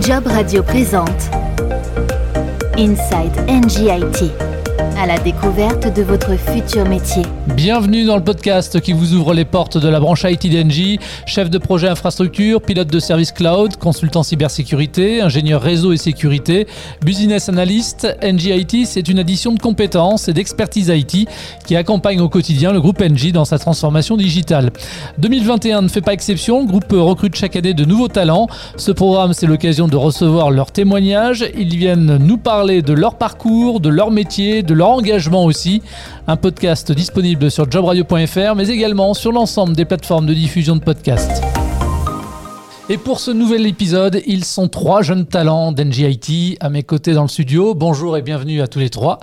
Job Radio présente Inside NGIT à la découverte de votre futur métier. Bienvenue dans le podcast qui vous ouvre les portes de la branche IT d'Engie, chef de projet infrastructure, pilote de service cloud, consultant cybersécurité, ingénieur réseau et sécurité, business analyst. NGIT, c'est une addition de compétences et d'expertise IT qui accompagne au quotidien le groupe Engie dans sa transformation digitale. 2021 ne fait pas exception, le groupe recrute chaque année de nouveaux talents. Ce programme, c'est l'occasion de recevoir leurs témoignages. Ils viennent nous parler de leur parcours, de leur métier, de leur engagement aussi. Un podcast disponible sur jobradio.fr, mais également sur l'ensemble des plateformes de diffusion de podcasts. Et pour ce nouvel épisode, ils sont trois jeunes talents d'NGIT à mes côtés dans le studio. Bonjour et bienvenue à tous les trois.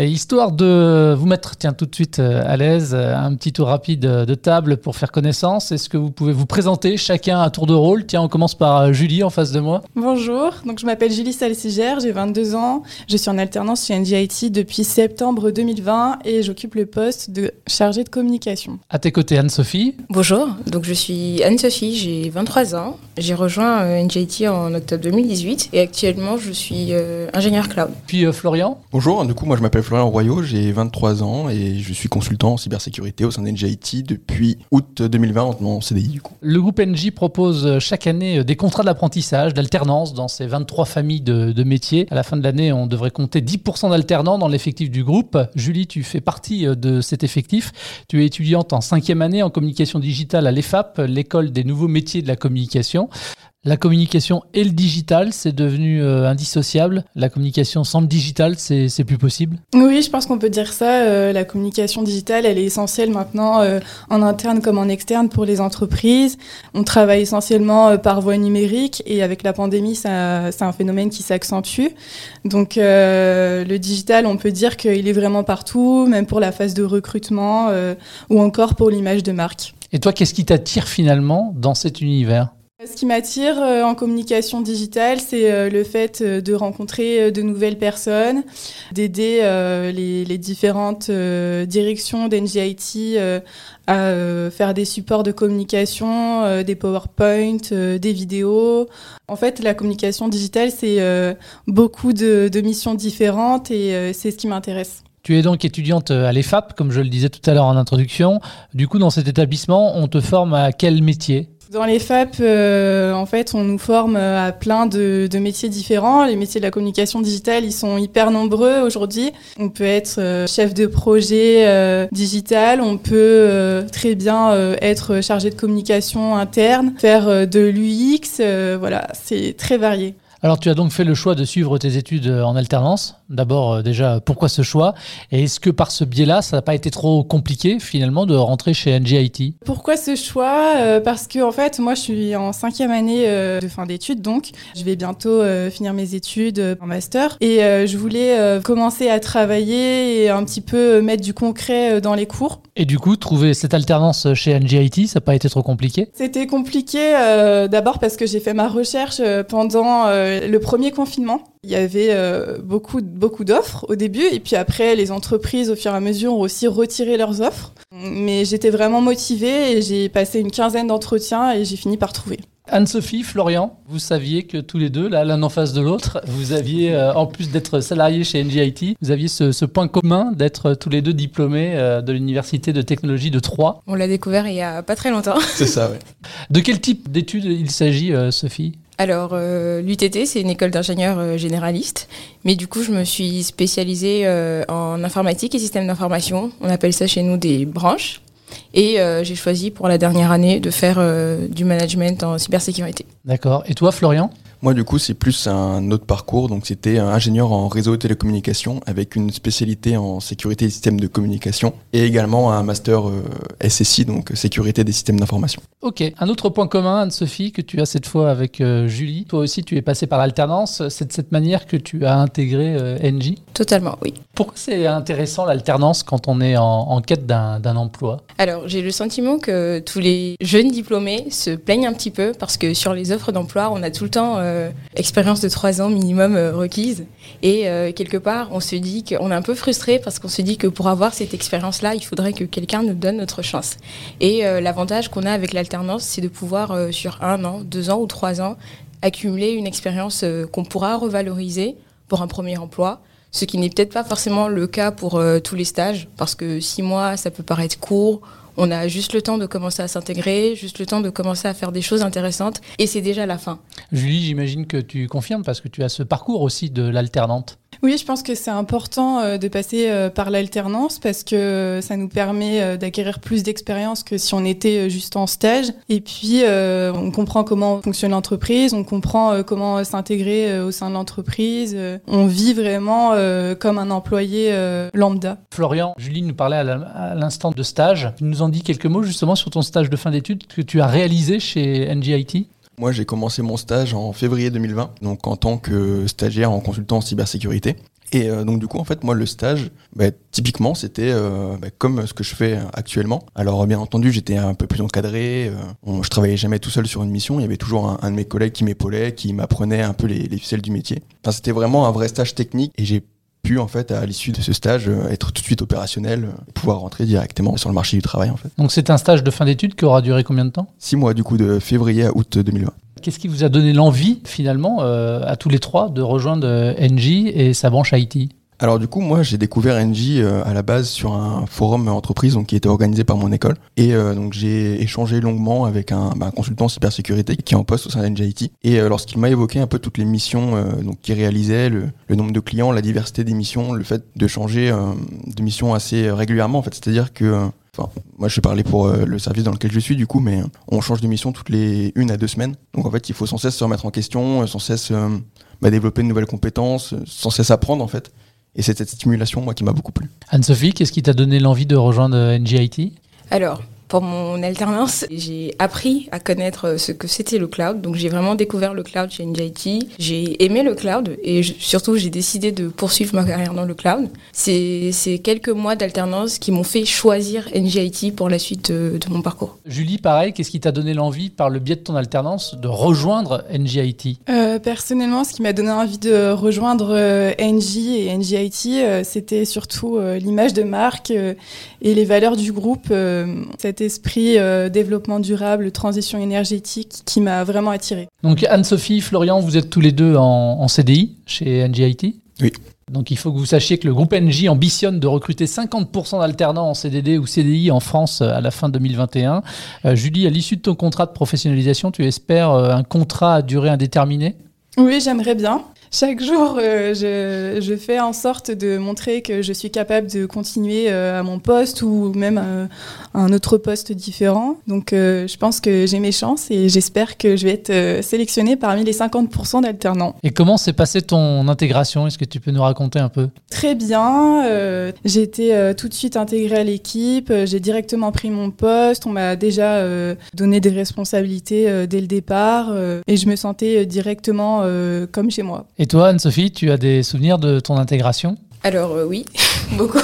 Et histoire de vous mettre, tiens, tout de suite euh, à l'aise, euh, un petit tour rapide de table pour faire connaissance. Est-ce que vous pouvez vous présenter chacun à tour de rôle? Tiens, on commence par euh, Julie en face de moi. Bonjour, donc je m'appelle Julie Salsigère, j'ai 22 ans. Je suis en alternance chez NGIT depuis septembre 2020 et j'occupe le poste de chargée de communication. À tes côtés, Anne-Sophie. Bonjour, donc je suis Anne-Sophie, j'ai 23 ans. J'ai rejoint NGIT en octobre 2018 et actuellement je suis ingénieur cloud. Puis Florian. Bonjour, du coup moi je m'appelle Florian Royaux, j'ai 23 ans et je suis consultant en cybersécurité au sein d'NGIT depuis août 2020 en CDI. Le groupe NG propose chaque année des contrats d'apprentissage, d'alternance dans ces 23 familles de, de, métiers. À la fin de l'année, on devrait compter 10% d'alternants dans l'effectif du groupe. Julie, tu fais partie de cet effectif. Tu es étudiante en cinquième année en communication digitale à l'EFAP, l'école des nouveaux métiers de la communication. La communication et le digital, c'est devenu euh, indissociable. La communication sans le digital, c'est plus possible Oui, je pense qu'on peut dire ça. Euh, la communication digitale, elle est essentielle maintenant euh, en interne comme en externe pour les entreprises. On travaille essentiellement par voie numérique et avec la pandémie, c'est un phénomène qui s'accentue. Donc le digital, on peut dire qu'il est vraiment partout, même pour la phase de recrutement ou encore pour l'image de marque. Et toi, qu'est-ce qui t'attire finalement dans cet univers? Ce qui m'attire euh, en communication digitale, c'est euh, le fait euh, de rencontrer de nouvelles personnes, d'aider les, différentes directions d'NGIT à faire des supports de communication, des PowerPoint, des vidéos. En fait, la communication digitale, c'est beaucoup de, de, missions différentes et c'est ce qui m'intéresse. Tu es donc étudiante à l'EFAP, comme je le disais tout à l'heure en introduction. Du coup, dans cet établissement, on te forme à quel métier? Dans les FAP, euh, en fait, on nous forme à plein de, métiers différents. Les métiers de la communication digitale, ils sont hyper nombreux aujourd'hui. On peut être euh, chef de projet euh, digital, on peut très bien être chargé de communication interne, faire de l'UX, voilà, c'est très varié. Alors tu as donc fait le choix de suivre tes études en alternance. D'abord euh, déjà, pourquoi ce choix? Et est-ce que par ce biais-là, ça n'a pas été trop compliqué finalement de rentrer chez NGIT Pourquoi ce choix? Euh, Parce que en fait, moi je suis en cinquième année euh, de fin d'études, donc je vais bientôt finir mes études en master. Et je voulais commencer à travailler et un petit peu mettre du concret dans les cours. Et du coup, trouver cette alternance chez NGIT, ça n'a pas été trop compliqué? C'était compliqué d'abord parce que j'ai fait ma recherche pendant le premier confinement. Il y avait euh, beaucoup, beaucoup d'offres au début, et puis après, les entreprises, au fur et à mesure, ont aussi retiré leurs offres. Mais j'étais vraiment motivée et j'ai passé une quinzaine d'entretiens et j'ai fini par trouver. Anne-Sophie, Florian, vous saviez que tous les deux, là, l'un en face de l'autre, vous aviez, euh, en plus d'être salariés chez NGIT, vous aviez ce, point commun d'être tous les deux diplômés euh, de l'Université de technologie de Troyes. On l'a découvert il y a pas très longtemps. C'est ça, oui. De quel type d'études il s'agit, Sophie? Alors, euh, l'UTT, c'est une école d'ingénieurs euh, généralistes, mais du coup, je me suis spécialisée euh, en informatique et système d'information. On appelle ça chez nous des branches. Et j'ai choisi pour la dernière année de faire du management en cybersécurité. D'accord. Et toi, Florian? Moi, du coup, c'est plus un autre parcours. Donc, c'était un ingénieur en réseau et télécommunications avec une spécialité en sécurité des systèmes de communication et également un master euh, SSI, donc sécurité des systèmes d'information. Ok. Un autre point commun, Anne-Sophie, que tu as cette fois avec euh, Julie. Toi aussi, tu es passé par l'alternance. C'est de cette manière que tu as intégré euh, NJ Totalement, oui. Pourquoi c'est intéressant l'alternance quand on est en, en quête d'un emploi? Alors, j'ai le sentiment que tous les jeunes diplômés se plaignent un petit peu parce que sur les offres d'emploi, on a tout le temps euh, expérience de trois ans minimum euh, requise. Et euh, quelque part, on se dit qu'on est un peu frustré parce qu'on se dit que pour avoir cette expérience-là, il faudrait que quelqu'un nous donne notre chance. Et l'avantage qu'on a avec l'alternance, c'est de pouvoir, sur un an, deux ans ou trois ans, accumuler une expérience qu'on pourra revaloriser pour un premier emploi ce qui n'est peut-être pas forcément le cas pour tous les stages, parce que six mois, ça peut paraître court, on a juste le temps de commencer à s'intégrer, juste le temps de commencer à faire des choses intéressantes, et c'est déjà la fin. Julie, j'imagine que tu confirmes parce que tu as ce parcours aussi de l'alternante. Oui, je pense que c'est important euh, de passer euh, par l'alternance parce que ça nous permet euh, d'acquérir plus d'expérience que si on était juste en stage. Et puis, on comprend comment fonctionne l'entreprise, on comprend comment s'intégrer au sein de l'entreprise. On vit vraiment comme un employé lambda. Florian, Julie nous parlait à l'instant de stage. Tu nous en dis quelques mots justement sur ton stage de fin d'études que tu as réalisé chez NGIT moi, j'ai commencé mon stage en février 2020, donc en tant que stagiaire en consultant en cybersécurité. Et euh, donc du coup, en fait, moi, le stage, bah, typiquement, c'était euh, bah, comme ce que je fais actuellement. Alors, bien entendu, j'étais un peu plus encadré. Euh, je travaillais jamais tout seul sur une mission. Il y avait toujours un, de mes collègues qui m'épaulait, qui m'apprenait un peu les, les ficelles du métier. Enfin, c'était vraiment un vrai stage technique. Et j'ai pu en fait à l'issue de ce stage être tout de suite opérationnel et pouvoir rentrer directement sur le marché du travail en fait. Donc c'est un stage de fin d'études qui aura duré combien de temps? Six mois du coup de février à août 2020. Qu'est-ce qui vous a donné l'envie finalement euh, à tous les trois de rejoindre euh, NJ et sa branche IT alors du coup, moi, j'ai découvert NJ euh, à la base sur un forum entreprise donc, qui était organisé par mon école. Et donc j'ai échangé longuement avec un, bah, consultant cybersécurité qui est en poste au sein de IT. Et lorsqu'il m'a évoqué un peu toutes les missions donc qu'il réalisait, le, le, nombre de clients, la diversité des missions, le fait de changer de mission assez régulièrement, en fait, c'est-à-dire que moi, je vais parler pour euh, le service dans lequel je suis, du coup, mais on change de mission toutes les une à deux semaines. Donc, en fait, il faut sans cesse se remettre en question, euh, sans cesse euh, bah, développer de nouvelles compétences, sans cesse apprendre, en fait. Et c'est cette stimulation, moi, qui m'a beaucoup plu. Anne-Sophie, qu'est-ce qui t'a donné l'envie de rejoindre NGIT Alors, pour mon alternance, j'ai appris à connaître ce que c'était le cloud. Donc j'ai vraiment découvert le cloud chez NJIT. J'ai aimé le cloud et surtout j'ai décidé de poursuivre ma carrière dans le cloud. C'est quelques mois d'alternance qui m'ont fait choisir NJIT pour la suite de, mon parcours. Julie, pareil, qu'est-ce qui t'a donné l'envie par le biais de ton alternance de rejoindre NJIT euh, Personnellement, ce qui m'a donné envie de rejoindre euh, NJ et NJIT, euh, c'était surtout l'image de marque et les valeurs du groupe. Cette esprit euh, développement durable, transition énergétique qui m'a vraiment attiré. Donc Anne-Sophie, Florian, vous êtes tous les deux en, CDI chez NGIT Oui. Donc il faut que vous sachiez que le groupe NJ ambitionne de recruter 50% d'alternants en CDD ou CDI en France euh, à la fin 2021. Euh, Julie, à l'issue de ton contrat de professionnalisation, tu espères un contrat à durée indéterminée? Oui, j'aimerais bien. Chaque jour, euh, je, je, fais en sorte de montrer que je suis capable de continuer euh, à mon poste ou même à, un autre poste différent. Donc, euh, je pense que j'ai mes chances et j'espère que je vais être sélectionnée parmi les 50% d'alternants. Et comment s'est passée ton intégration? Est-ce que tu peux nous raconter un peu? Très bien. j'ai été tout de suite intégrée à l'équipe. J'ai directement pris mon poste. On m'a déjà donné des responsabilités dès le départ et je me sentais directement comme chez moi. Et toi, Anne-Sophie, tu as des souvenirs de ton intégration? Alors euh, oui, beaucoup.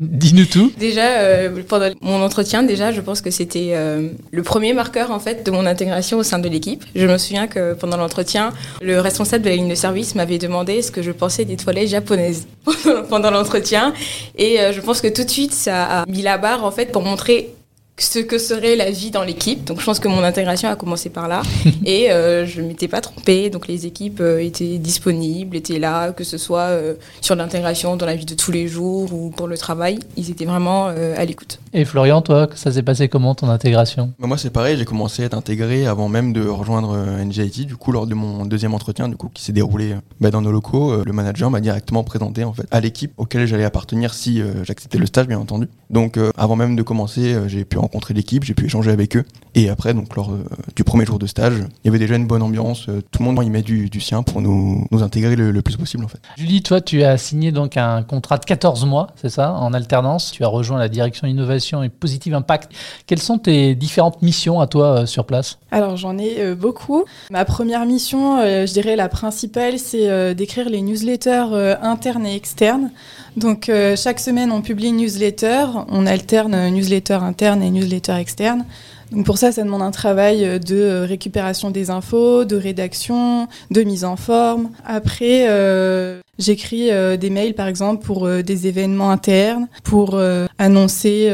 Dis-nous tout. Déjà, euh, pendant mon entretien, déjà, je pense que c'était euh, le premier marqueur en fait de mon intégration au sein de l'équipe. Je me souviens que pendant l'entretien, le responsable de la ligne de service m'avait demandé ce que je pensais des toilettes japonaises pendant l'entretien, et je pense que tout de suite, ça a mis la barre en fait pour montrer ce que serait la vie dans l'équipe. Donc je pense que mon intégration a commencé par là. et euh, je ne m'étais pas trompée. Donc les équipes euh, étaient disponibles, étaient là, que ce soit euh, sur l'intégration dans la vie de tous les jours ou pour le travail. Ils étaient vraiment à l'écoute. Et Florian, toi, ça s'est passé comment ton intégration? Bah, Moi c'est pareil, j'ai commencé à être intégré avant même de rejoindre NGIT. Du coup, lors de mon deuxième entretien, du coup, qui s'est déroulé bah, dans nos locaux, le manager m'a directement présenté en fait à l'équipe auquel j'allais appartenir si j'acceptais le stage, bien entendu. Donc avant même de commencer, j'ai pu rencontrer l'équipe, j'ai pu échanger avec eux. Et après, donc lors euh, du premier jour de stage, il y avait déjà une bonne ambiance. Euh, tout le monde y met du, sien pour nous, nous intégrer le, plus possible en fait. Julie, toi, tu as signé donc un contrat de 14 mois, c'est ça, en alternance. Tu as rejoint la direction innovation et positive impact. Quelles sont tes différentes missions à toi euh, sur place? Alors j'en ai beaucoup. Ma première mission, je dirais la principale, c'est d'écrire les newsletters internes et externes. Donc chaque semaine, on publie une newsletter, on alterne newsletter interne et newsletter externe. Donc pour ça, ça demande un travail de récupération des infos, de rédaction, de mise en forme. Après, euh, j'écris euh, des mails, par exemple, pour euh, des événements internes, pour annoncer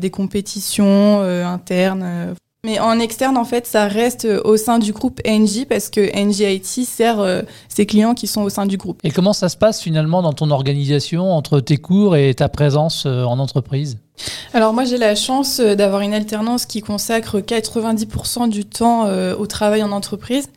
des compétitions internes. Mais en externe, en fait, ça reste au sein du groupe NJ parce que NJIT sert euh, ses clients qui sont au sein du groupe. Et comment ça se passe finalement dans ton organisation entre tes cours et ta présence euh, en entreprise? Alors moi j'ai la chance euh, d'avoir une alternance qui consacre 90% du temps au travail en entreprise.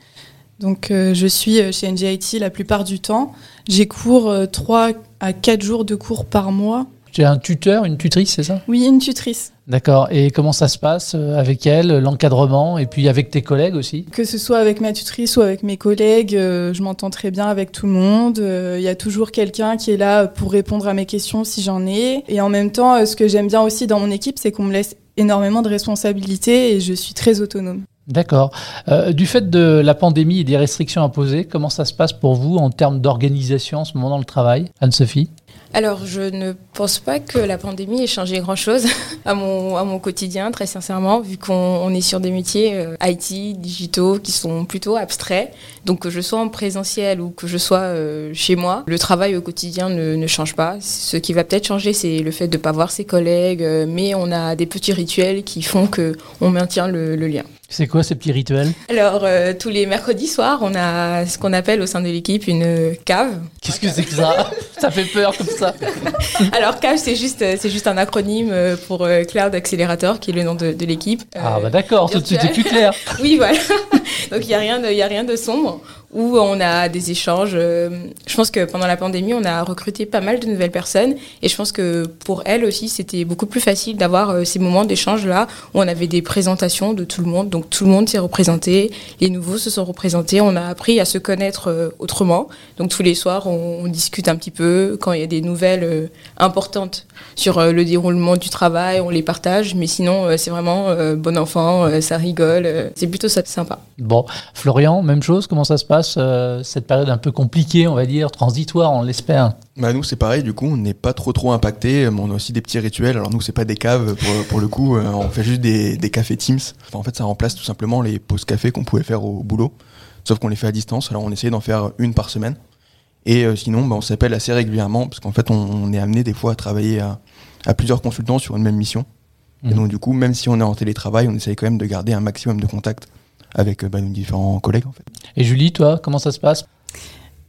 Donc je suis chez NJIT la plupart du temps. J'ai cours 3 à 4 jours de cours par mois. Tu as un tuteur, une tutrice, c'est ça? Oui, une tutrice. D'accord. Et comment ça se passe euh, avec elle, l'encadrement, et puis avec tes collègues aussi? Que ce soit avec ma tutrice ou avec mes collègues, euh, je m'entends très bien avec tout le monde. Euh, il y a toujours quelqu'un qui est là pour répondre à mes questions si j'en ai. Et en même temps, ce que j'aime bien aussi dans mon équipe, c'est qu'on me laisse énormément de responsabilités et je suis très autonome. D'accord. du fait de la pandémie et des restrictions imposées, comment ça se passe pour vous en termes d'organisation en ce moment dans le travail Anne-Sophie? Alors, je ne pense pas que la pandémie ait changé grand-chose à mon, à mon quotidien, très sincèrement, vu qu'on est sur des métiers euh, IT, digitaux, qui sont plutôt abstraits. Donc, que je sois en présentiel ou que je sois euh, chez moi, le travail au quotidien ne, ne change pas. Ce qui va peut-être changer, c'est le fait de ne pas voir ses collègues, euh, mais on a des petits rituels qui font qu'on maintient le lien. C'est quoi ces petits rituels Alors, euh, tous les mercredis soirs, on a ce qu'on appelle au sein de l'équipe une cave. Qu'est-ce que c'est que ça? Ça fait peur comme ça. Alors, cave, c'est juste, c'est juste un acronyme euh, pour euh, Cloud Accelerator, qui est le nom de, l'équipe. Ah, bah d'accord, tout de suite, c'est plus clair. oui, voilà. Donc, il n'y a, rien de, a rien de sombre où on a des échanges. Euh, je pense que pendant la pandémie, on a recruté pas mal de nouvelles personnes et je pense que pour elles aussi, c'était beaucoup plus facile d'avoir euh, ces moments d'échange-là où on avait des présentations de tout le monde. Donc tout le monde s'est représenté, les nouveaux se sont représentés, on a appris à se connaître euh, autrement. Donc tous les soirs, on, discute un petit peu quand il y a des nouvelles importantes sur le déroulement du travail, on les partage. Mais sinon, c'est vraiment bon enfant, ça rigole, c'est plutôt ça sympa. Bon, Florian, même chose, comment ça se passe? Euh, cette période un peu compliquée, on va dire, transitoire, on l'espère bah nous c'est pareil, du coup on n'est pas trop trop impacté, on a aussi des petits rituels, alors nous c'est pas des caves pour, pour le coup, euh, on fait juste des, des cafés Teams. en fait ça remplace tout simplement les pauses café qu'on pouvait faire au boulot, sauf qu'on les fait à distance, alors on essaie d'en faire une par semaine. Et euh, sinon bah, on s'appelle assez régulièrement, parce qu'en fait on, est amené des fois à travailler à, à, plusieurs consultants sur une même mission. Et mmh. donc du coup même si on est en télétravail, on essaye quand même de garder un maximum de contact avec bah, nos différents collègues en fait. Et Julie, toi, comment ça se passe?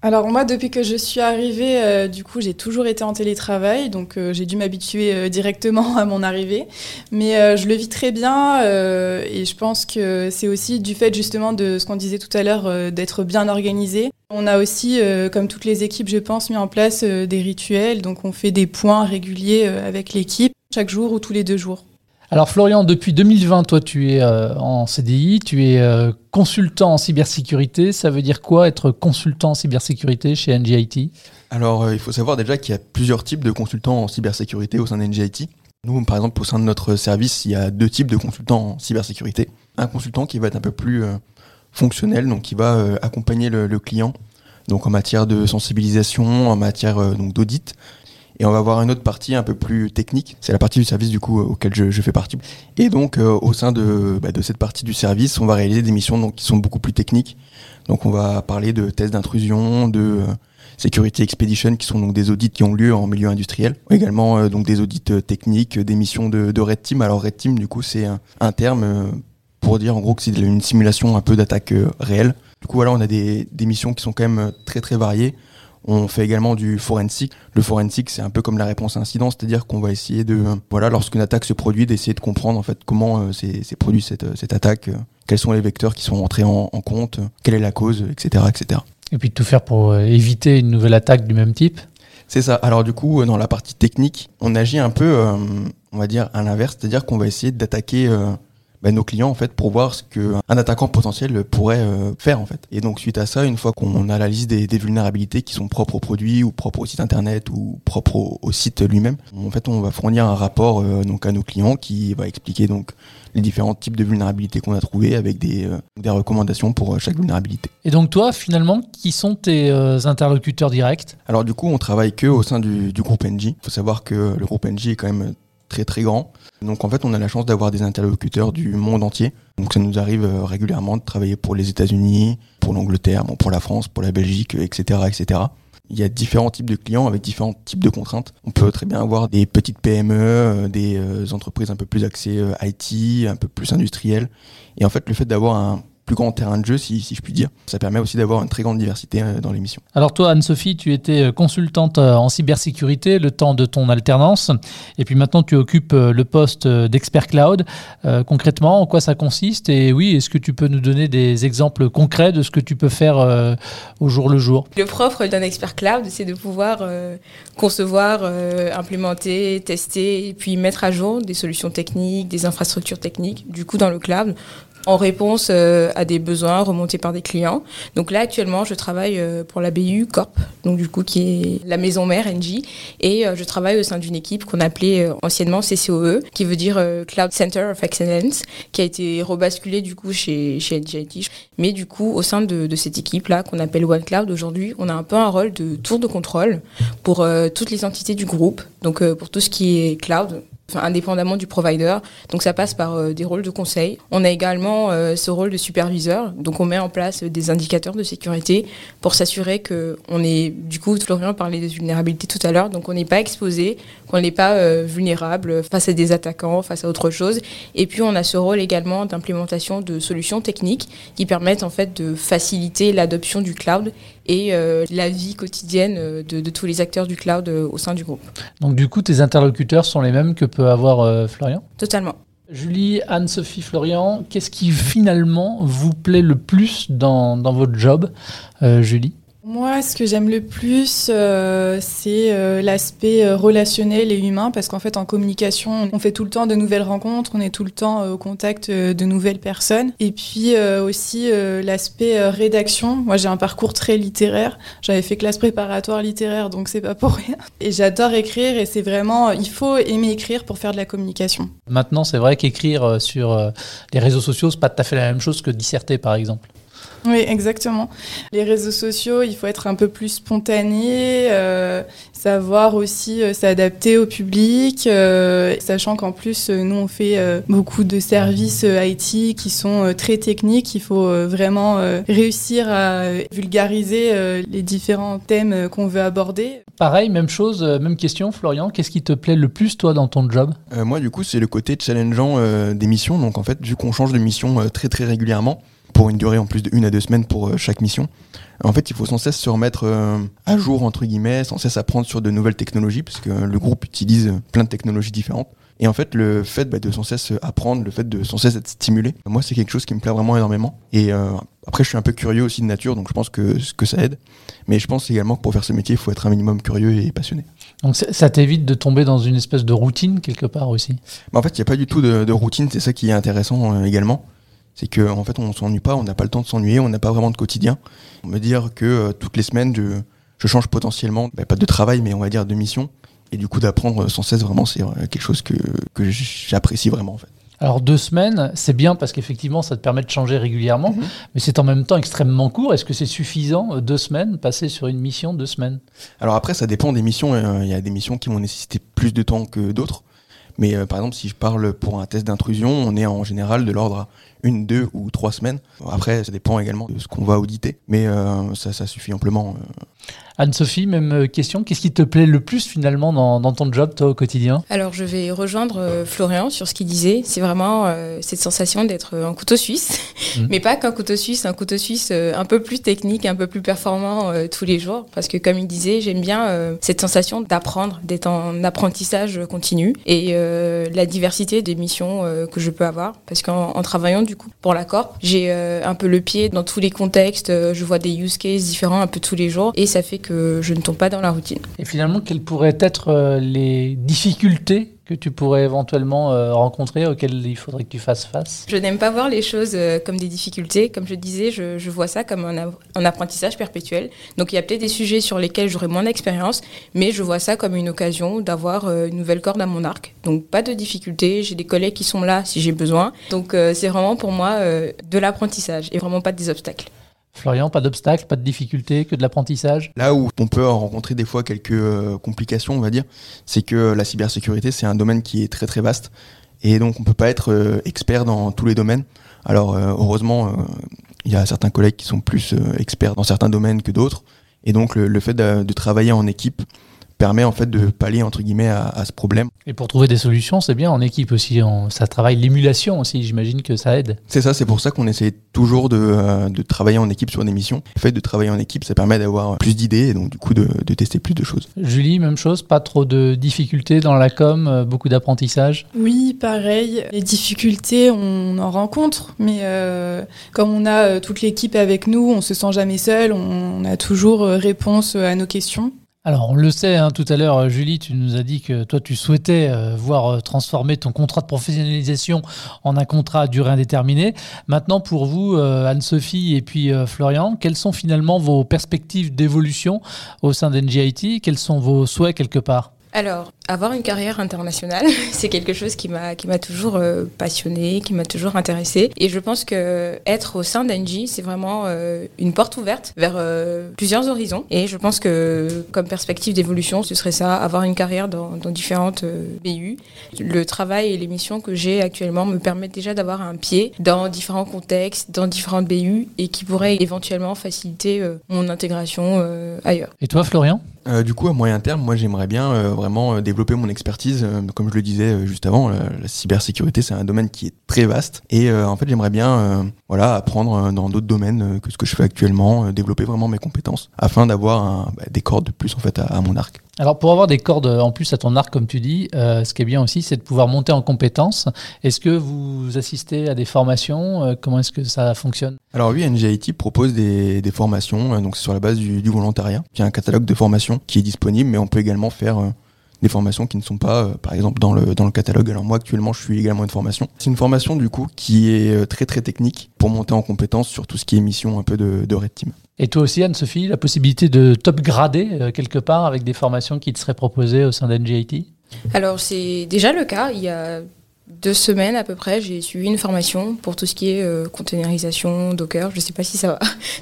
Alors moi, depuis que je suis arrivée, euh, du coup, j'ai toujours été en télétravail, donc euh, j'ai dû m'habituer euh, directement à mon arrivée. Mais je le vis très bien et je pense que c'est aussi du fait justement de ce qu'on disait tout à l'heure, d'être bien organisé. On a aussi, comme toutes les équipes, je pense, mis en place des rituels, donc on fait des points réguliers avec l'équipe, chaque jour ou tous les deux jours. Alors Florian, depuis 2020, toi tu es euh, en CDI, tu es euh, consultant en cybersécurité. Ça veut dire quoi être consultant en cybersécurité chez NGIT Alors euh, il faut savoir déjà qu'il y a plusieurs types de consultants en cybersécurité au sein de NGIT. Nous, par exemple, au sein de notre service, il y a deux types de consultants en cybersécurité. Un consultant qui va être un peu plus fonctionnel, donc qui va accompagner le, client donc en matière de sensibilisation, en matière d'audit, et on va avoir une autre partie un peu plus technique. C'est la partie du service du coup auquel je, fais partie. Et donc euh, au sein de, bah, de cette partie du service, on va réaliser des missions donc, qui sont beaucoup plus techniques. Donc on va parler de tests d'intrusion, de euh, Security Expedition, qui sont donc des audits qui ont lieu en milieu industriel. Également euh, donc des audits techniques, des missions de, de, Red Team. Alors Red Team, du coup, c'est un, un, terme pour dire en gros que c'est une simulation un peu d'attaque réelle. Du coup, voilà, on a des, des missions qui sont quand même très très variées. On fait également du forensic. Le forensic, c'est un peu comme la réponse à incident, c'est-à-dire qu'on va essayer de, voilà, lorsqu'une attaque se produit, d'essayer de comprendre en fait comment euh, s'est produit cette, euh, cette attaque, euh, quels sont les vecteurs qui sont entrés en, compte, quelle est la cause, etc., etc. Et puis de tout faire pour éviter une nouvelle attaque du même type? C'est ça. Alors du coup, dans la partie technique, on agit un peu, on va dire, à l'inverse, c'est-à-dire qu'on va essayer d'attaquer bah, nos clients en fait pour voir ce qu'un attaquant potentiel pourrait euh, faire en fait. Et donc suite à ça, une fois qu'on a la liste des, des, vulnérabilités qui sont propres au produit ou propres au site internet ou propres au, site lui-même, en fait on va fournir un rapport euh, donc à nos clients qui va expliquer donc les différents types de vulnérabilités qu'on a trouvées avec des, euh, des recommandations pour chaque vulnérabilité. Et donc toi finalement, qui sont tes interlocuteurs directs? Alors du coup on travaille que au sein du, du groupe NG. Il faut savoir que le groupe NG est quand même très très grand. Donc en fait, on a la chance d'avoir des interlocuteurs du monde entier. Donc ça nous arrive euh, régulièrement de travailler pour les États-Unis, pour l'Angleterre, bon, pour la France, pour la Belgique, etc., etc. Il y a différents types de clients avec différents types de contraintes. On peut très bien avoir des petites PME, des entreprises un peu plus axées IT, un peu plus industrielles. Et en fait, le fait d'avoir un plus grand terrain de jeu, si, je puis dire. Ça permet aussi d'avoir une très grande diversité euh, dans l'émission. Alors toi, Anne-Sophie, tu étais euh, consultante euh, en cybersécurité le temps de ton alternance, et puis maintenant tu occupes le poste d'expert cloud. concrètement, en quoi ça consiste? Et oui, est-ce que tu peux nous donner des exemples concrets de ce que tu peux faire au jour le jour? Le propre d'un expert cloud, c'est de pouvoir concevoir, implémenter, tester, et puis mettre à jour des solutions techniques, des infrastructures techniques, du coup dans le cloud en réponse euh, à des besoins remontés par des clients. Donc là, actuellement, je travaille euh, pour la BU Corp, donc du coup, qui est la maison mère NG, et euh, je travaille au sein d'une équipe qu'on appelait anciennement CCOE, qui veut dire Cloud Center of Excellence, qui a été rebasculé du coup chez, chez NGIT. Mais du coup, au sein de, cette équipe-là, qu'on appelle One Cloud aujourd'hui, on a un peu un rôle de tour de contrôle pour toutes les entités du groupe, donc pour tout ce qui est cloud, indépendamment du provider. Donc ça passe par euh, des rôles de conseil. On a également euh, ce rôle de superviseur. Donc on met en place des indicateurs de sécurité pour s'assurer que on est, du coup, Florian parlait des vulnérabilités tout à l'heure, donc on n'est pas exposé, qu'on n'est pas euh, vulnérable face à des attaquants, face à autre chose. Et puis on a ce rôle également d'implémentation de solutions techniques qui permettent en fait de faciliter l'adoption du cloud et la vie quotidienne de, de, tous les acteurs du cloud au sein du groupe. Donc du coup, tes interlocuteurs sont les mêmes que peut avoir euh, Florian? Totalement. Julie, Anne-Sophie, Florian, qu'est-ce qui finalement vous plaît le plus dans, dans votre job, euh, Julie? Moi, ce que j'aime le plus, euh, c'est euh, l'aspect euh, relationnel et humain, parce qu'en fait, en communication, on fait tout le temps de nouvelles rencontres, on est tout le temps au contact de nouvelles personnes. Et puis aussi l'aspect rédaction. Moi, j'ai un parcours très littéraire. J'avais fait classe préparatoire littéraire, donc c'est pas pour rien. Et j'adore écrire, et c'est vraiment, il faut aimer écrire pour faire de la communication. Maintenant, c'est vrai qu'écrire sur les réseaux sociaux, c'est pas tout à fait la même chose que disserter, par exemple. Oui, exactement. Les réseaux sociaux, il faut être un peu plus spontané, euh, savoir aussi euh, s'adapter au public, euh, sachant qu'en plus, nous, on fait beaucoup de services IT qui sont très techniques. Il faut vraiment réussir à vulgariser les différents thèmes qu'on veut aborder. Pareil, même chose, même question, Florian. Qu'est-ce qui te plaît le plus, toi, dans ton job? Moi, du coup, c'est le côté challengeant des missions. Donc, en fait, vu qu'on change de mission très, très régulièrement, pour une durée en plus de une à deux semaines pour euh, chaque mission. En fait, il faut sans cesse se remettre euh, à jour, entre guillemets, sans cesse apprendre sur de nouvelles technologies, parce que le groupe utilise plein de technologies différentes. Et en fait, le fait bah, de sans cesse apprendre, le fait de sans cesse être stimulé, moi, c'est quelque chose qui me plaît vraiment énormément. Et euh, après, je suis un peu curieux aussi de nature, donc je pense que, que ça aide. Mais je pense également que pour faire ce métier, il faut être un minimum curieux et passionné. Donc ça t'évite de tomber dans une espèce de routine quelque part aussi? Bah, En fait, il n'y a pas du tout de, de routine, c'est ça qui est intéressant également c'est qu'en en fait on s'ennuie pas, on n'a pas le temps de s'ennuyer, on n'a pas vraiment de quotidien. On me dire que euh, toutes les semaines je, change potentiellement, bah, pas de travail mais on va dire de mission, et du coup d'apprendre sans cesse vraiment c'est euh, quelque chose que, j'apprécie vraiment en fait. Alors deux semaines, c'est bien parce qu'effectivement ça te permet de changer régulièrement, mhm. mais c'est en même temps extrêmement court. Est-ce que c'est suffisant euh, deux semaines, passer sur une mission deux semaines? Alors après ça dépend des missions, il y a des missions qui vont nécessiter plus de temps que d'autres. Mais par exemple, si je parle pour un test d'intrusion, on est en général de l'ordre une, deux ou trois semaines. Après, ça dépend également de ce qu'on va auditer, mais euh, ça, ça, suffit amplement. Euh. Anne-Sophie, même euh, question. Qu'est-ce qui te plaît le plus finalement dans, ton job, toi, au quotidien? Alors, je vais rejoindre Florian sur ce qu'il disait. C'est vraiment cette sensation d'être un couteau suisse, mmh. mais pas qu'un couteau suisse, un couteau suisse un peu plus technique, un peu plus performant tous les jours. Parce que, comme il disait, j'aime bien cette sensation d'apprendre, d'être en apprentissage continu et la diversité des missions que je peux avoir. Parce qu'en travaillant du coup pour la Corp. J'ai euh, un peu le pied dans tous les contextes, euh, je vois des use cases différents un peu tous les jours et ça fait que je ne tombe pas dans la routine. Et finalement, quelles pourraient être euh, les difficultés que tu pourrais éventuellement euh, rencontrer, auxquelles il faudrait que tu fasses face? Je n'aime pas voir les choses euh, comme des difficultés. Comme je disais, je, vois ça comme un, apprentissage perpétuel. Donc il y a peut-être des sujets sur lesquels j'aurai moins d'expérience, mais je vois ça comme une occasion d'avoir une nouvelle corde à mon arc. Donc pas de difficultés, j'ai des collègues qui sont là si j'ai besoin. Donc c'est vraiment pour moi de l'apprentissage et vraiment pas des obstacles. Florian, pas d'obstacles, pas de difficultés, que de l'apprentissage? Là où on peut rencontrer des fois quelques euh, complications, on va dire, c'est que la cybersécurité, c'est un domaine qui est très très vaste. Et donc on ne peut pas être euh, expert dans tous les domaines. Alors euh, heureusement, il y a certains collègues qui sont plus experts dans certains domaines que d'autres. Et donc le, fait de, travailler en équipe permet en fait de pallier entre guillemets à, ce problème. Et pour trouver des solutions, c'est bien en équipe aussi. ça travaille l'émulation aussi. J'imagine que ça aide. C'est ça. C'est pour ça qu'on essaie toujours euh, de, travailler en équipe sur des missions. Le fait de travailler en équipe, ça permet d'avoir plus d'idées et donc du coup de, tester plus de choses. Julie, même chose. Pas trop de difficultés dans la com, euh, beaucoup d'apprentissage? Oui, pareil. Les difficultés, on en rencontre, mais euh, comme on a toute l'équipe avec nous, on se sent jamais seul. On a toujours réponse à nos questions. Alors, on le sait, hein, tout à l'heure, Julie, tu nous as dit que toi, tu souhaitais euh, voir euh, transformer ton contrat de professionnalisation en un contrat à durée indéterminée. Maintenant, pour vous, euh, Anne-Sophie et puis Florian, quelles sont finalement vos perspectives d'évolution au sein d'NGIT Quels sont vos souhaits quelque part? Alors, avoir une carrière internationale, c'est quelque chose qui m'a qui m'a toujours euh, passionné, qui m'a toujours intéressé. Et je pense que être au sein d'Engie, c'est vraiment euh, une porte ouverte vers euh, plusieurs horizons. Et je pense que comme perspective d'évolution, ce serait ça, avoir une carrière dans, dans différentes BU. Le travail et les missions que j'ai actuellement me permettent déjà d'avoir un pied dans différents contextes, dans différentes BU, et qui pourraient éventuellement faciliter mon intégration ailleurs. Et toi, Florian? Euh, du coup, à moyen terme, moi j'aimerais bien euh, vraiment euh, développer mon expertise. comme je le disais juste avant, la, cybersécurité c'est un domaine qui est très vaste et en fait j'aimerais bien voilà apprendre dans d'autres domaines que ce que je fais actuellement, développer vraiment mes compétences afin d'avoir bah, des cordes de plus en fait à mon arc. Alors pour avoir des cordes en plus à ton arc, comme tu dis, euh, ce qui est bien aussi, c'est de pouvoir monter en compétences. Est-ce que vous assistez à des formations euh, Comment est-ce que ça fonctionne? Alors oui, NGIT propose des, formations, euh, donc c'est sur la base du, volontariat. Il y a un catalogue de formations qui est disponible, mais on peut également faire des formations qui ne sont pas, euh, par exemple, dans le, dans le catalogue. Alors moi, actuellement, je suis également une formation. C'est une formation, du coup, qui est euh, très, très technique pour monter en compétence sur tout ce qui est mission un peu de, de Red Team. Et toi aussi, Anne-Sophie, la possibilité de top grader euh, quelque part avec des formations qui te seraient proposées au sein d'NGIT alors c'est déjà le cas. Il y a deux semaines à peu près, j'ai suivi une formation pour tout ce qui est euh, Docker. Je ne sais pas si ça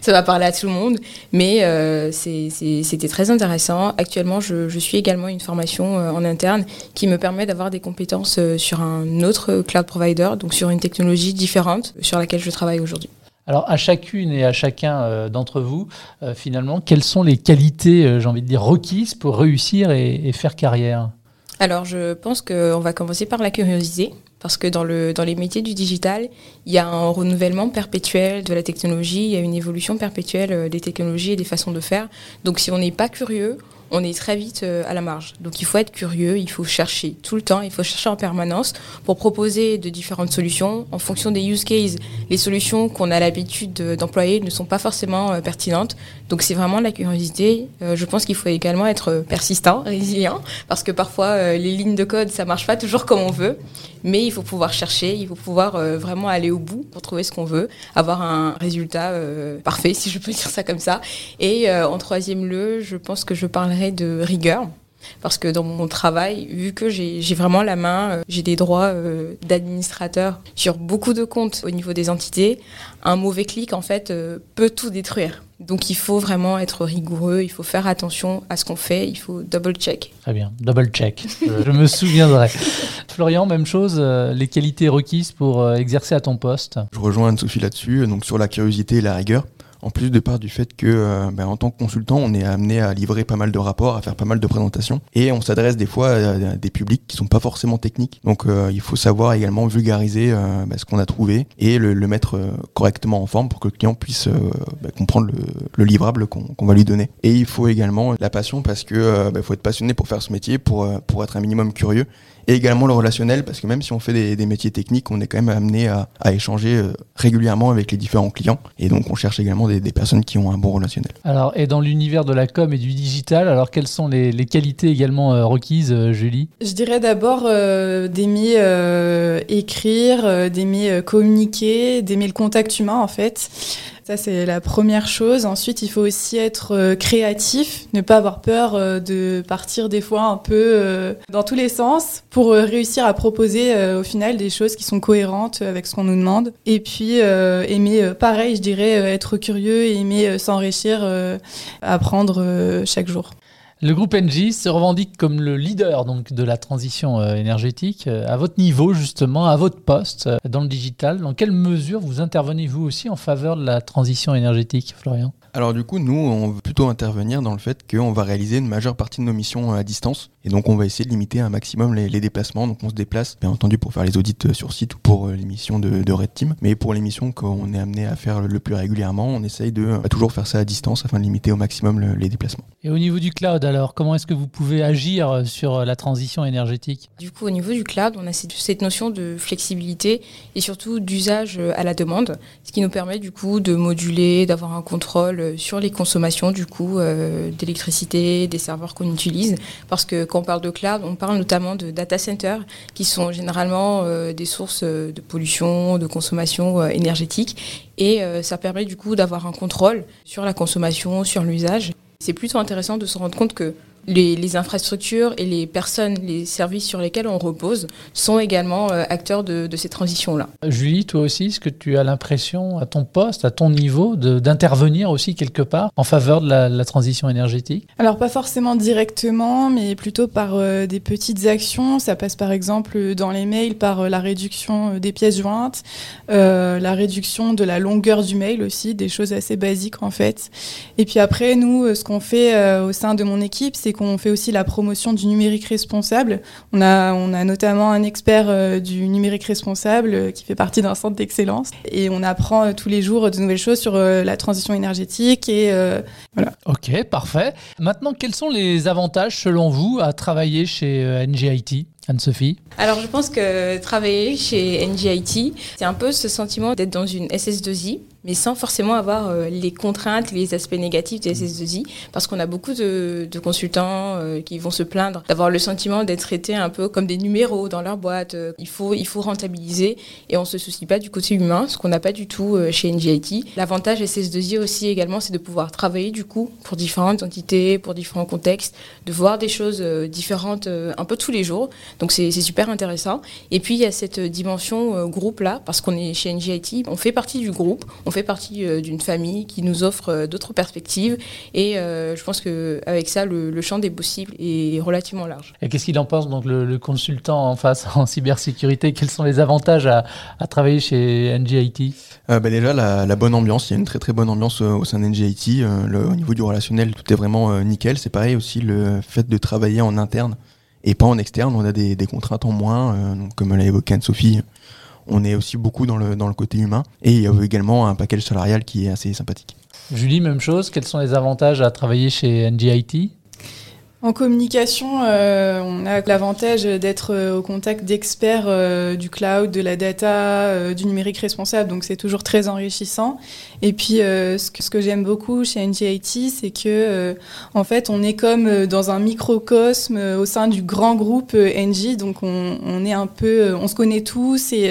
va, parler à tout le monde, mais euh, c'était très intéressant. Actuellement, je, suis également une formation euh, en interne qui me permet d'avoir des compétences sur un autre cloud provider, donc sur une technologie différente sur laquelle je travaille aujourd'hui. Alors à chacune et à chacun d'entre vous, finalement, quelles sont les qualités, j'ai envie de dire, requises pour réussir et faire carrière? Alors, je pense qu'on va commencer par la curiosité, parce que dans, le, dans les métiers du digital, il y a un renouvellement perpétuel de la technologie, il y a une évolution perpétuelle euh, des technologies et des façons de faire. Donc, si on n'est pas curieux, on est très vite euh, à la marge. Donc il faut être curieux, il faut chercher tout le temps, il faut chercher en permanence pour proposer de différentes solutions. En fonction des use cases, les solutions qu'on a l'habitude d'employer ne sont pas forcément euh, pertinentes. Donc c'est vraiment la curiosité. Euh, je pense qu'il faut également être persistant, résilient, parce que parfois les lignes de code, ça marche pas toujours comme on veut. Mais il faut pouvoir chercher, il faut pouvoir vraiment aller au bout pour trouver ce qu'on veut, avoir un résultat parfait, si je peux dire ça comme ça. Et en troisième lieu, je pense que je parlerai de rigueur. Parce que dans mon travail, vu que j'ai vraiment la main, euh, j'ai des droits euh, d'administrateur sur beaucoup de comptes au niveau des entités, un mauvais clic, en fait, euh, peut tout détruire. Donc il faut vraiment être rigoureux, il faut faire attention à ce qu'on fait, il faut double-check. Très bien, double-check. je me souviendrai. Florian, même chose, les qualités requises pour exercer à ton poste? Je rejoins Anne-Sophie là-dessus, donc sur la curiosité et la rigueur. En plus de part du fait que, euh, ben, en tant que consultant, on est amené à livrer pas mal de rapports, à faire pas mal de présentations, et on s'adresse des fois à, des publics qui sont pas forcément techniques. Donc, euh, il faut savoir également vulgariser euh, ben, ce qu'on a trouvé et le, mettre correctement en forme pour que le client puisse ben, comprendre le, livrable qu'on va lui donner. Et il faut également la passion parce que faut être passionné pour faire ce métier, pour être un minimum curieux et également le relationnel, parce que même si on fait des, métiers techniques, on est quand même amené à, échanger euh, régulièrement avec les différents clients, et donc on cherche également des, personnes qui ont un bon relationnel. Alors, et dans l'univers de la com et du digital, alors quelles sont les, qualités également euh, requises, euh, Julie? Je dirais d'abord d'aimer écrire, d'aimer communiquer, d'aimer le contact humain en fait. Ça, c'est la première chose. Ensuite, il faut aussi être euh, créatif, ne pas avoir peur euh, de partir des fois un peu euh, dans tous les sens pour réussir à proposer au final des choses qui sont cohérentes avec ce qu'on nous demande. Et puis, aimer, pareil, je dirais, être curieux et aimer s'enrichir, apprendre chaque jour. Le groupe Engie se revendique comme le leader donc, de la transition euh, énergétique. Euh, à votre niveau, justement, à votre poste euh, dans le digital, dans quelle mesure vous intervenez-vous aussi en faveur de la transition énergétique, Florian? Alors du coup, nous, on veut plutôt intervenir dans le fait qu'on va réaliser une majeure partie de nos missions à distance. Et donc, on va essayer de limiter un maximum les, les déplacements. Donc, on se déplace, bien entendu, pour faire les audits euh, sur site ou pour euh, les missions de, de Red Team. Mais pour les missions qu'on est amené à faire le plus régulièrement, on essaye de euh, toujours faire ça à distance afin de limiter au maximum le- les déplacements. Et au niveau du cloud, alors, comment est-ce que vous pouvez agir sur la transition énergétique? Du coup, au niveau du cloud, on a cette, notion de flexibilité et surtout d'usage euh, à la demande, ce qui nous permet du coup de moduler, d'avoir un contrôle euh, sur les consommations du coup euh, d'électricité, des serveurs qu'on utilise. Parce que quand on parle de cloud, on parle notamment de data centers qui sont généralement euh, des sources de pollution, de consommation énergétique. Et ça permet du coup d'avoir un contrôle sur la consommation, sur l'usage. C'est plutôt intéressant de se rendre compte que les, les infrastructures et les personnes, les services sur lesquels on repose sont également euh, acteurs de, de ces transitions-là. Julie, toi aussi, est-ce que tu as l'impression, à ton poste, à ton niveau, d'intervenir aussi quelque part en faveur de la, la transition énergétique? Alors pas forcément directement, mais plutôt par euh, des petites actions. Ça passe par exemple dans les mails par euh, la réduction des pièces jointes, euh, la réduction de la longueur du mail aussi, des choses assez basiques en fait. Et puis après, nous, ce qu'on fait euh, au sein de mon équipe, c'est qu'on fait aussi la promotion du numérique responsable. On a, notamment un expert euh, du numérique responsable euh, qui fait partie d'un centre d'excellence. Et on apprend euh, tous les jours de nouvelles choses sur la transition énergétique et euh, Ok, parfait. Maintenant, quels sont les avantages, selon vous, à travailler chez NGIT Anne-Sophie Alors je pense que travailler chez NGIT, c'est un peu ce sentiment d'être dans une SS2I, mais sans forcément avoir euh, les contraintes, les aspects négatifs des SS2I, parce qu'on a beaucoup de, consultants euh, qui vont se plaindre d'avoir le sentiment d'être traités un peu comme des numéros dans leur boîte. Euh, Il faut, il faut rentabiliser et on se soucie pas du côté humain, ce qu'on n'a pas du tout chez NGIT. L'avantage SS2I aussi également, c'est de pouvoir travailler du coup pour différentes entités, pour différents contextes, de voir des choses différentes un peu tous les jours. Donc c'est super intéressant. Et puis il y a cette dimension euh, groupe là, parce qu'on est chez NGIT, on fait partie du groupe, on fait partie euh, d'une famille qui nous offre euh, d'autres perspectives. Et euh, je pense qu'avec ça, le, le champ des possibles est relativement large. Et qu'est-ce qu'il en pense, donc, le, le consultant en face en cybersécurité? Quels sont les avantages à, à travailler chez NGIT Euh, bah déjà la, la bonne ambiance, il y a une très très bonne ambiance euh, au sein d'NGIT. Euh, le- au niveau du relationnel, tout est vraiment euh, nickel. C'est pareil aussi le fait de travailler en interne et pas en externe. On a des, contraintes en moins, euh, donc, comme l'a évoqué Anne-Sophie. On est aussi beaucoup dans le, dans le côté humain et il y a également un package salarial qui est assez sympathique. Julie, même chose. Quels sont les avantages à travailler chez NGIT En communication, euh, on a l'avantage d'être euh, au contact d'experts euh, du cloud, de la data, euh, du numérique responsable, donc c'est toujours très enrichissant. Et puis, ce que, j'aime beaucoup chez NGIT, c'est que, en fait, on est comme dans un microcosme au sein du grand groupe NG, donc on, est un peu, on se connaît tous et,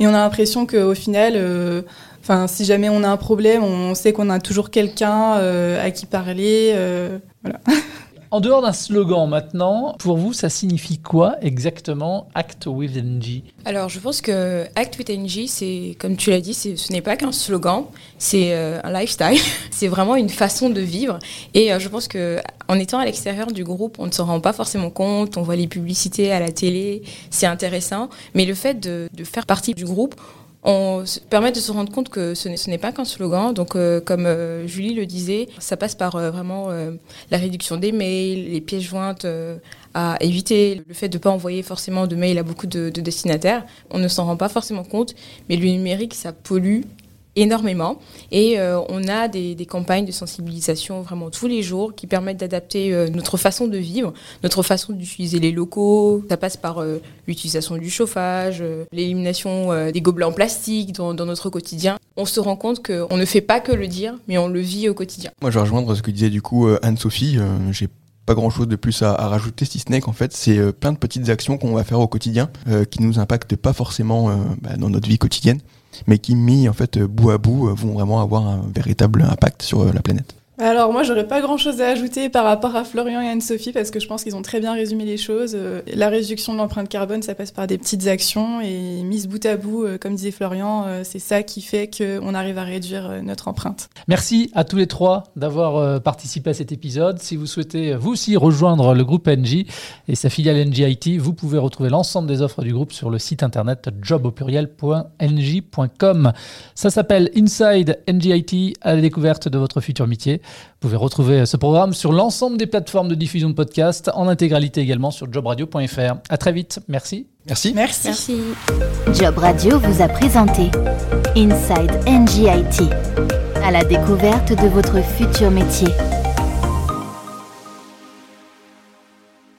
et on a l'impression qu'au final, Enfin, si jamais on a un problème, on sait qu'on a toujours quelqu'un à qui parler. euh, voilà. En dehors d'un slogan maintenant, pour vous, ça signifie quoi exactement Act with NG Alors, je pense que Act with NG, c'est, comme tu l'as dit, ce n'est pas qu'un slogan, c'est euh, un lifestyle. c'est vraiment une façon de vivre. Et euh, je pense que en étant à l'extérieur du groupe, on ne s'en rend pas forcément compte. On voit les publicités à la télé, c'est intéressant. Mais le fait de faire partie du groupe, on permet de se rendre compte que ce n'est, pas qu'un slogan. Donc, euh, comme euh, Julie le disait, ça passe par euh, vraiment la réduction des mails, les pièces jointes à éviter, le fait de ne pas envoyer forcément de mails à beaucoup de, de destinataires. On ne s'en rend pas forcément compte, mais le numérique, ça pollue énormément. Et euh, on a des, campagnes de sensibilisation vraiment tous les jours qui permettent d'adapter euh, notre façon de vivre, notre façon d'utiliser les locaux. Ça passe par euh, l'utilisation du chauffage, l'élimination des gobelets en plastique dans, notre quotidien. On se rend compte qu'on ne fait pas que le dire, mais on le vit au quotidien. Moi, je vais rejoindre ce que disait du coup Anne-Sophie. J'ai pas grand chose de plus à, rajouter, si ce n'est qu'en fait, c'est plein de petites actions qu'on va faire au quotidien euh, qui nous impactent pas forcément bah, dans notre vie quotidienne, mais qui, mis en fait euh, bout à bout, euh, vont vraiment avoir un véritable impact sur euh, la planète. Alors moi j'aurais pas grand chose à ajouter par rapport à Florian et Anne-Sophie parce que je pense qu'ils ont très bien résumé les choses. Euh, la réduction de l'empreinte carbone ça passe par des petites actions et mise bout à bout, euh, comme disait Florian, euh, c'est ça qui fait qu'on arrive à réduire notre empreinte. Merci à tous les trois d'avoir participé à cet épisode. Si vous souhaitez vous aussi rejoindre le groupe NJ et sa filiale NJ IT, vous pouvez retrouver l'ensemble des offres du groupe sur le site internet jobaupuriel.nj.com. Ça s'appelle Inside NJ IT à la découverte de votre futur métier. Vous pouvez retrouver ce programme sur l'ensemble des plateformes de diffusion de podcasts, en intégralité également sur jobradio.fr. À très vite. Merci. Merci. Merci. Merci. Job Radio vous a présenté Inside NGIT, à la découverte de votre futur métier.